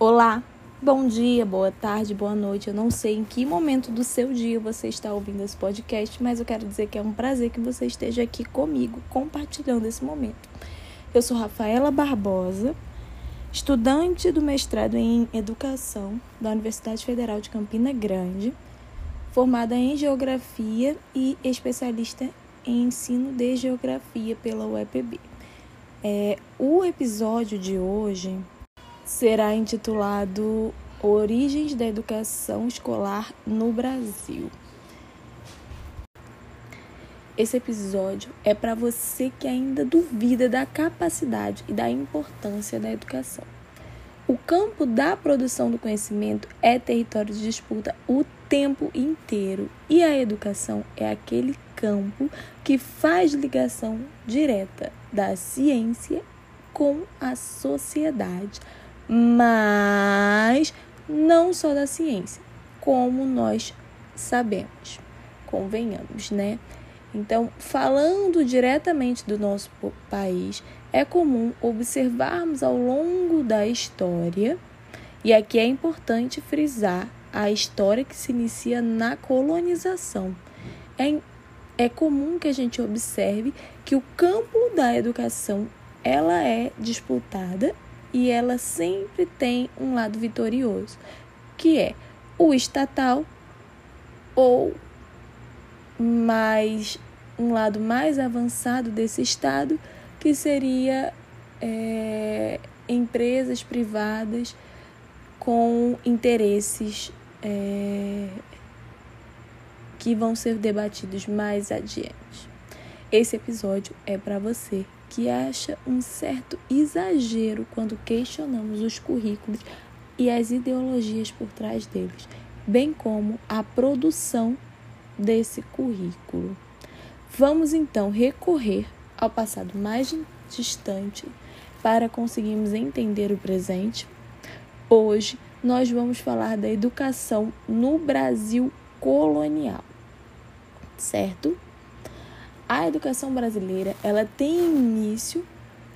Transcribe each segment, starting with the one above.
Olá, bom dia, boa tarde, boa noite. Eu não sei em que momento do seu dia você está ouvindo esse podcast, mas eu quero dizer que é um prazer que você esteja aqui comigo, compartilhando esse momento. Eu sou Rafaela Barbosa, estudante do mestrado em Educação da Universidade Federal de Campina Grande, formada em Geografia e especialista em Ensino de Geografia pela UEPB. É, o episódio de hoje será intitulado Origens da Educação Escolar no Brasil. Esse episódio é para você que ainda duvida da capacidade e da importância da educação. O campo da produção do conhecimento é território de disputa o tempo inteiro e a educação é aquele campo que faz ligação direta da ciência com a sociedade, mas não só da ciência, como nós sabemos, convenhamos, né? Então, falando diretamente do nosso país, é comum observarmos ao longo da história, e aqui é importante frisar a história que se inicia na colonização. É, é comum que a gente observe que o campo da educação ela é disputada e ela sempre tem um lado vitorioso, que é o estatal ou mais um lado mais avançado desse estado, que seria é, empresas privadas com interesses é, que vão ser debatidos mais adiante. Esse episódio é para você que acha um certo exagero quando questionamos os currículos e as ideologias por trás deles, bem como a produção desse currículo. Vamos então recorrer ao passado mais distante para conseguirmos entender o presente. Hoje nós vamos falar da educação no Brasil colonial, certo? A educação brasileira, ela tem início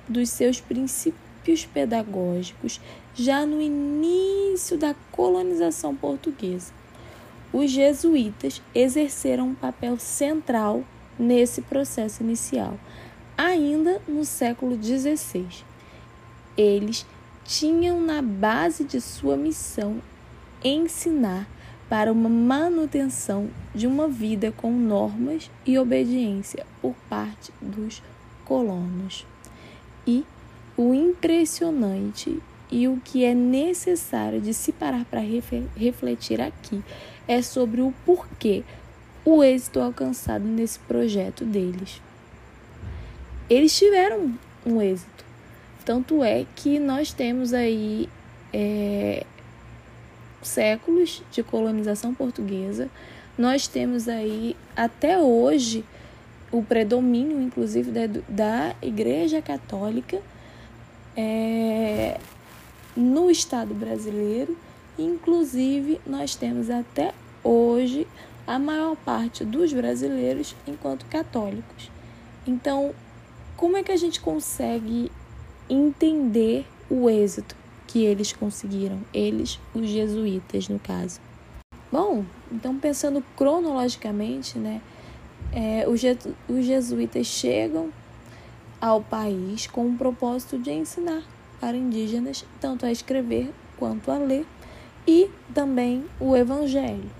dos seus princípios pedagógicos já no início da colonização portuguesa. Os jesuítas exerceram um papel central nesse processo inicial, ainda no século XVI. Eles tinham na base de sua missão ensinar para uma manutenção de uma vida com normas e obediência por parte dos colonos. E o impressionante e o que é necessário de se parar para refletir aqui é sobre o porquê o êxito alcançado nesse projeto deles. Eles tiveram um êxito, tanto é que nós temos aí é, séculos de colonização portuguesa. Nós temos aí até hoje o predomínio, inclusive, da, da Igreja Católica é, no Estado brasileiro. Inclusive, nós temos até hoje a maior parte dos brasileiros enquanto católicos. Então, como é que a gente consegue entender o êxito que eles conseguiram, eles, os jesuítas, no caso. Bom, então pensando cronologicamente, né, é, os, os jesuítas chegam ao país com o propósito de ensinar para indígenas tanto a escrever quanto a ler e também o evangelho.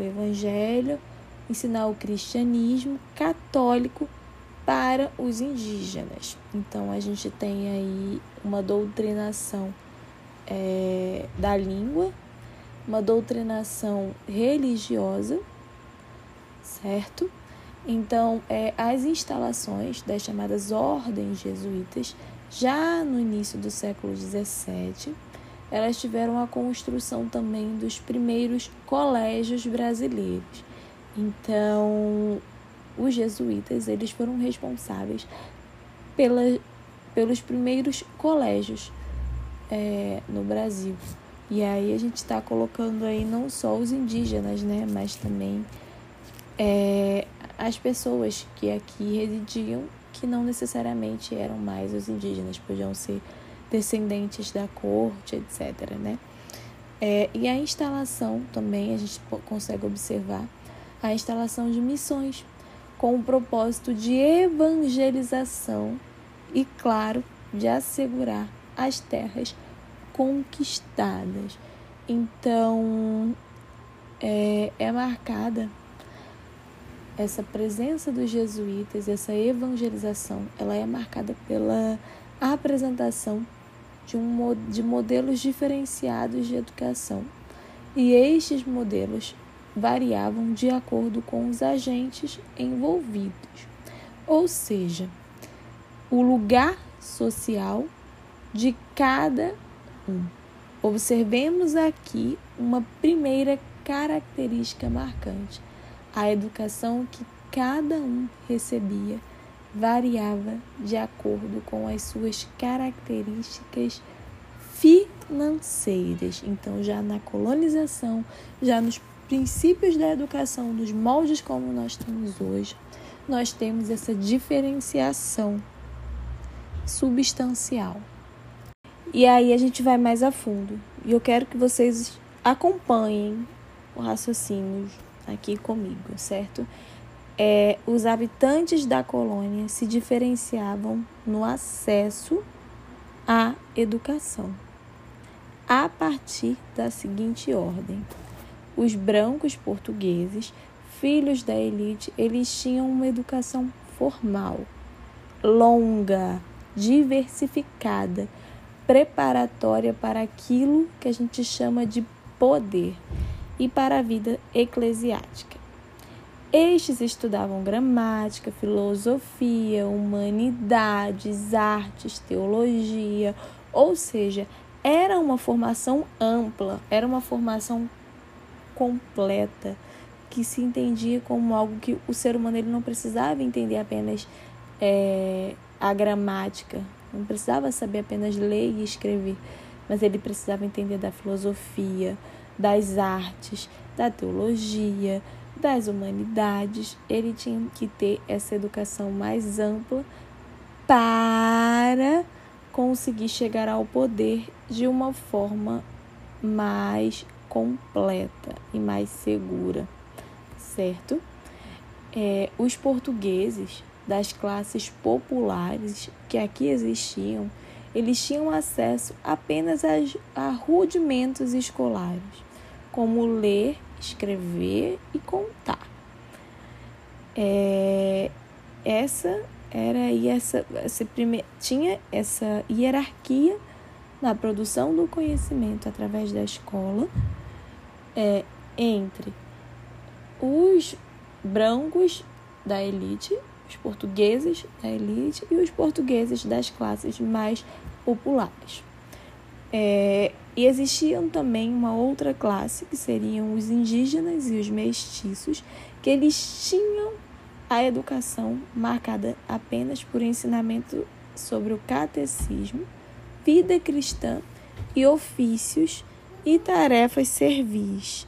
O evangelho, ensinar o cristianismo católico para os indígenas. Então a gente tem aí uma doutrinação é, da língua, uma doutrinação religiosa, certo? Então, é, as instalações das chamadas ordens jesuítas, já no início do século XVII, elas tiveram a construção também dos primeiros colégios brasileiros. Então, os jesuítas eles foram responsáveis pela, pelos primeiros colégios é, no Brasil. E aí a gente está colocando aí não só os indígenas, né, mas também é, as pessoas que aqui residiam, que não necessariamente eram mais os indígenas, podiam ser descendentes da corte, etc. Né? É, e a instalação também a gente consegue observar a instalação de missões com o propósito de evangelização e, claro, de assegurar as terras conquistadas. Então, é, é marcada essa presença dos jesuítas, essa evangelização, ela é marcada pela apresentação de, um, de modelos diferenciados de educação. E estes modelos variavam de acordo com os agentes envolvidos, ou seja, o lugar social de cada um. Observemos aqui uma primeira característica marcante a educação que cada um recebia variava de acordo com as suas características financeiras. Então, já na colonização, já nos princípios da educação, dos moldes como nós temos hoje, nós temos essa diferenciação substancial. E aí a gente vai mais a fundo. E eu quero que vocês acompanhem o raciocínio aqui comigo, certo? É, os habitantes da colônia se diferenciavam no acesso à educação, a partir da seguinte ordem: os brancos portugueses, filhos da elite, eles tinham uma educação formal, longa, diversificada, preparatória para aquilo que a gente chama de poder e para a vida eclesiástica. Estes estudavam gramática, filosofia, humanidades, artes, teologia, ou seja, era uma formação ampla, era uma formação completa que se entendia como algo que o ser humano ele não precisava entender apenas é, a gramática, não precisava saber apenas ler e escrever, mas ele precisava entender da filosofia, das artes, da teologia, das humanidades. Ele tinha que ter essa educação mais ampla para conseguir chegar ao poder de uma forma mais completa e mais segura, certo? É, os portugueses das classes populares que aqui existiam eles tinham acesso apenas a, rudimentos escolares, como ler, escrever e contar. É, essa era aí essa, essa prime... tinha essa hierarquia na produção do conhecimento através da escola é, entre os brancos da elite os portugueses da elite e os portugueses das classes mais populares. É, e existiam também uma outra classe, que seriam os indígenas e os mestiços, que eles tinham a educação marcada apenas por ensinamento sobre o catecismo, vida cristã e ofícios e tarefas servis.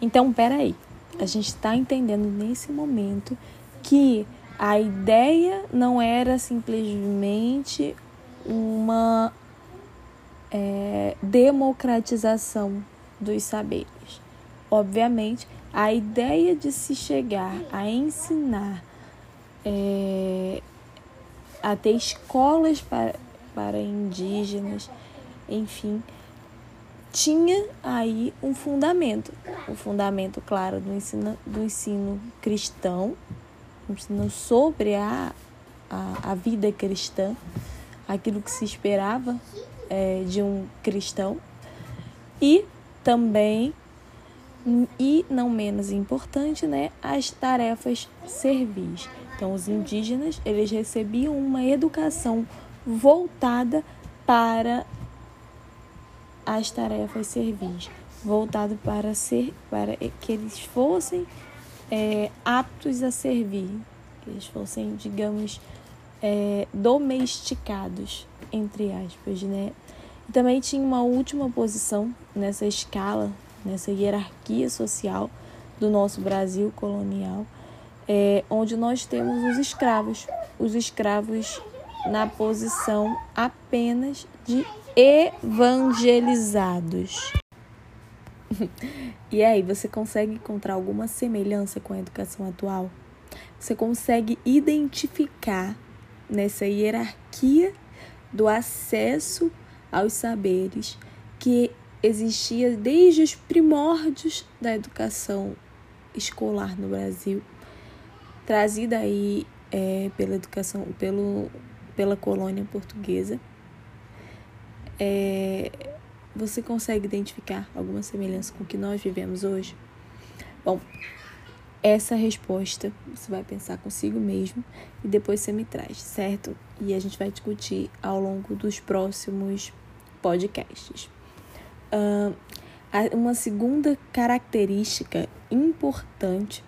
Então, peraí, a gente está entendendo nesse momento que a ideia não era simplesmente uma é, democratização dos saberes. Obviamente, a ideia de se chegar a ensinar, é, a ter escolas para, para indígenas, enfim, tinha aí um fundamento, o um fundamento, claro, do ensino, do ensino cristão, ensinou sobre a, a, a vida cristã, aquilo que se esperava é, de um cristão, e também, e não menos importante, né, as tarefas servis. Então, os indígenas, eles recebiam uma educação voltada para as tarefas servis, voltado para ser para que eles fossem é, aptos a servir, que eles fossem, digamos, é, domesticados, entre aspas, né? E também tinha uma última posição nessa escala, nessa hierarquia social do nosso Brasil colonial, é, onde nós temos os escravos. Os escravos na posição apenas de evangelizados. e aí, você consegue encontrar alguma semelhança com a educação atual? Você consegue identificar nessa hierarquia do acesso aos saberes que existia desde os primórdios da educação escolar no Brasil, trazida aí é, pela educação, pelo, pela colônia portuguesa. É, você consegue identificar alguma semelhança com o que nós vivemos hoje? Bom, essa resposta você vai pensar consigo mesmo e depois você me traz, certo? E a gente vai discutir ao longo dos próximos podcasts. Uh, uma segunda característica importante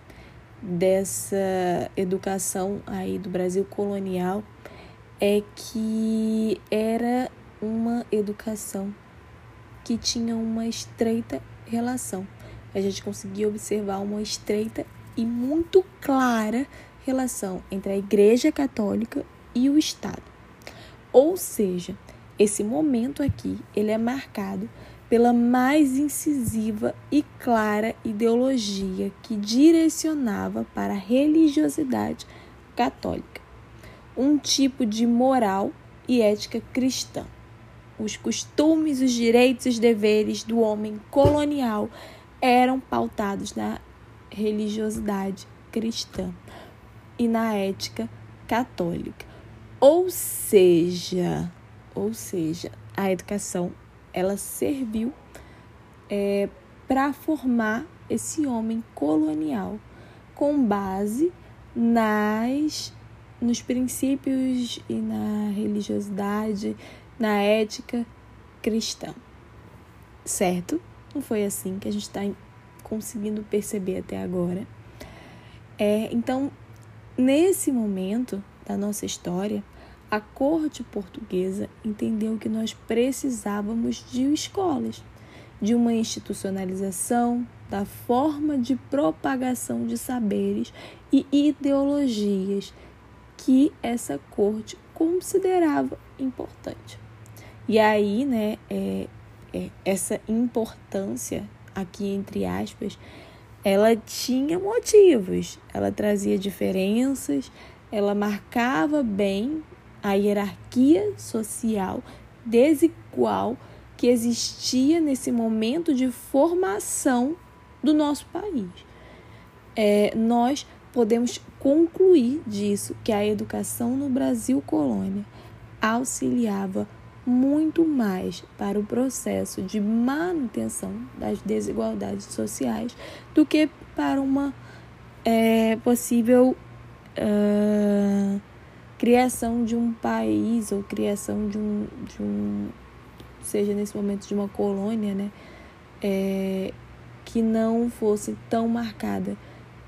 dessa educação aí do Brasil colonial é que era uma educação que tinha uma estreita relação. A gente conseguia observar uma estreita e muito clara relação entre a Igreja Católica e o Estado. Ou seja, esse momento aqui, ele é marcado pela mais incisiva e clara ideologia que direcionava para a religiosidade católica, um tipo de moral e ética cristã. Os costumes, os direitos e os deveres do homem colonial eram pautados na religiosidade cristã e na ética católica. Ou seja, ou seja, a educação ela serviu é, para formar esse homem colonial com base nas nos princípios e na religiosidade, na ética cristã. Certo? Não foi assim que a gente está conseguindo perceber até agora. É, então, nesse momento da nossa história, a corte portuguesa entendeu que nós precisávamos de escolas, de uma institucionalização da forma de propagação de saberes e ideologias que essa corte considerava importante. E aí, né, é, é, essa importância, aqui entre aspas, ela tinha motivos, ela trazia diferenças, ela marcava bem a hierarquia social desigual que existia nesse momento de formação do nosso país. É, nós podemos concluir disso que a educação no Brasil colônia auxiliava muito mais para o processo de manutenção das desigualdades sociais do que para uma é, possível uh, criação de um país ou criação de um, de um seja nesse momento de uma colônia, né, é, que não fosse tão marcada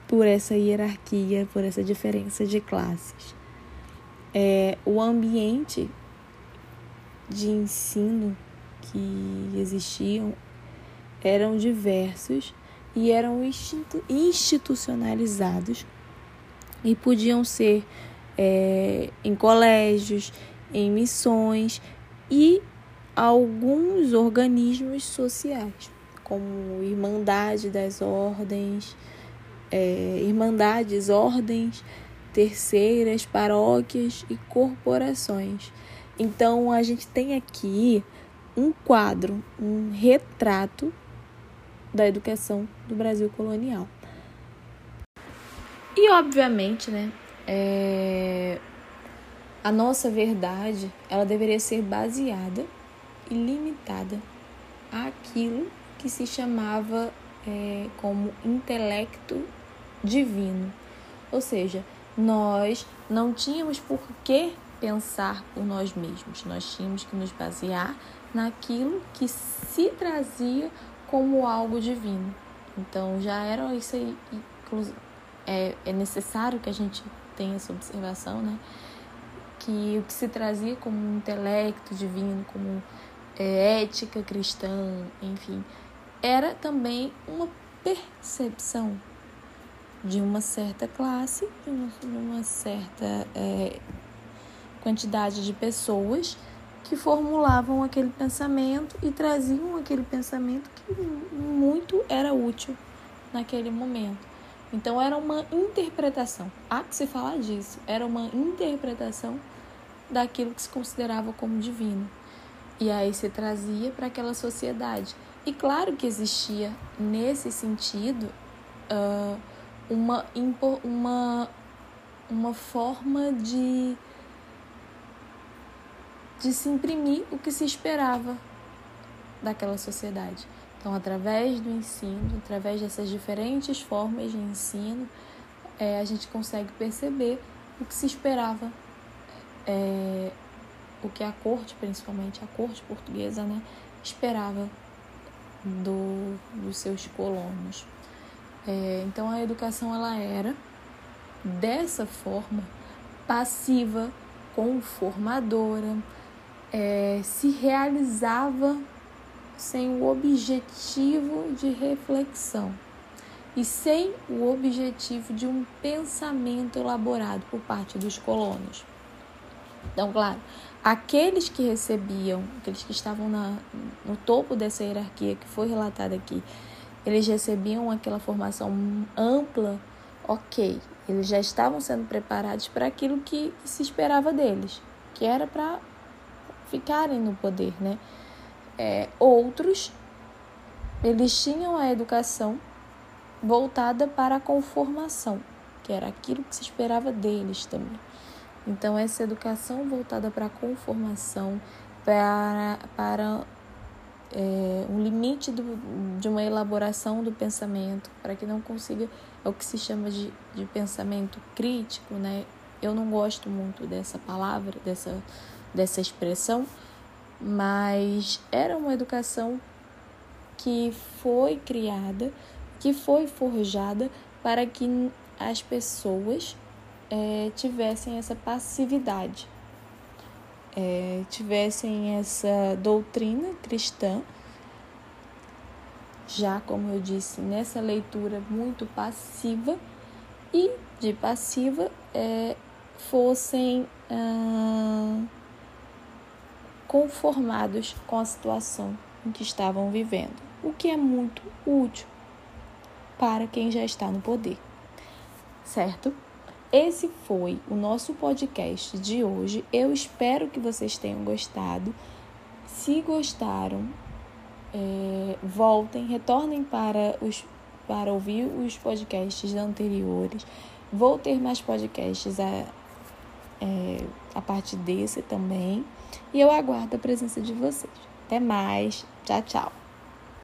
por essa hierarquia, por essa diferença de classes. É, o ambiente de ensino que existiam eram diversos e eram institucionalizados e podiam ser é, em colégios, em missões e alguns organismos sociais, como Irmandade das Ordens, é, Irmandades, Ordens, Terceiras, Paróquias e Corporações. Então a gente tem aqui um quadro, um retrato da educação do Brasil colonial. E obviamente, né, é, a nossa verdade ela deveria ser baseada e limitada àquilo que se chamava é, como intelecto divino. Ou seja, nós não tínhamos por que pensar por nós mesmos, nós tínhamos que nos basear naquilo que se trazia como algo divino. Então já era isso aí, é, é necessário que a gente tem essa observação, né? Que o que se trazia como um intelecto divino, como é, ética cristã, enfim, era também uma percepção de uma certa classe, de uma, de uma certa. É, quantidade de pessoas que formulavam aquele pensamento e traziam aquele pensamento que muito era útil naquele momento. Então era uma interpretação. Há que se falar disso. Era uma interpretação daquilo que se considerava como divino. E aí se trazia para aquela sociedade. E claro que existia nesse sentido uh, uma, uma, uma forma de, de se imprimir o que se esperava daquela sociedade. Então, através do ensino, através dessas diferentes formas de ensino, é, a gente consegue perceber o que se esperava, é, o que a corte, principalmente a corte portuguesa, né, esperava do, dos seus colonos. É, então, a educação ela era dessa forma passiva, conformadora, é, se realizava sem o objetivo de reflexão e sem o objetivo de um pensamento elaborado por parte dos colonos. Então, claro, aqueles que recebiam, aqueles que estavam na, no topo dessa hierarquia que foi relatada aqui, eles recebiam aquela formação ampla, ok, eles já estavam sendo preparados para aquilo que se esperava deles, que era para ficarem no poder, né? É, outros, eles tinham a educação voltada para a conformação, que era aquilo que se esperava deles também. Então, essa educação voltada para a conformação, para, para é, um limite do, de uma elaboração do pensamento, para que não consiga, é o que se chama de, de pensamento crítico, né? Eu não gosto muito dessa palavra, dessa, dessa expressão, mas era uma educação que foi criada, que foi forjada para que as pessoas é, tivessem essa passividade, é, tivessem essa doutrina cristã, já como eu disse, nessa leitura muito passiva, e de passiva é, fossem. Ah, conformados com a situação em que estavam vivendo, o que é muito útil para quem já está no poder, certo? Esse foi o nosso podcast de hoje. Eu espero que vocês tenham gostado. Se gostaram, é, voltem, retornem para, os, para ouvir os podcasts anteriores. Vou ter mais podcasts a, é, a partir desse também. E eu aguardo a presença de vocês. Até mais. Tchau, tchau.